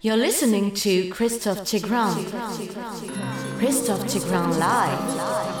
You're listening to Christophe Tigran. Christophe Tigran Live.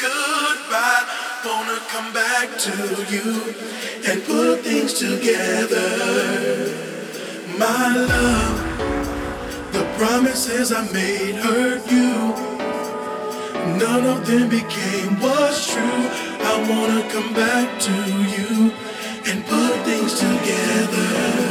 goodbye. Wanna come back to you and put things together. My love, the promises I made hurt you. None of them became what's true. I wanna come back to you and put things together.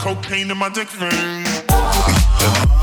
Cocaine in my dick vein. Uh,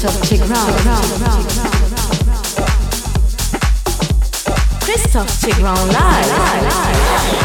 to Christophe Tigran. Christophe Tigran live.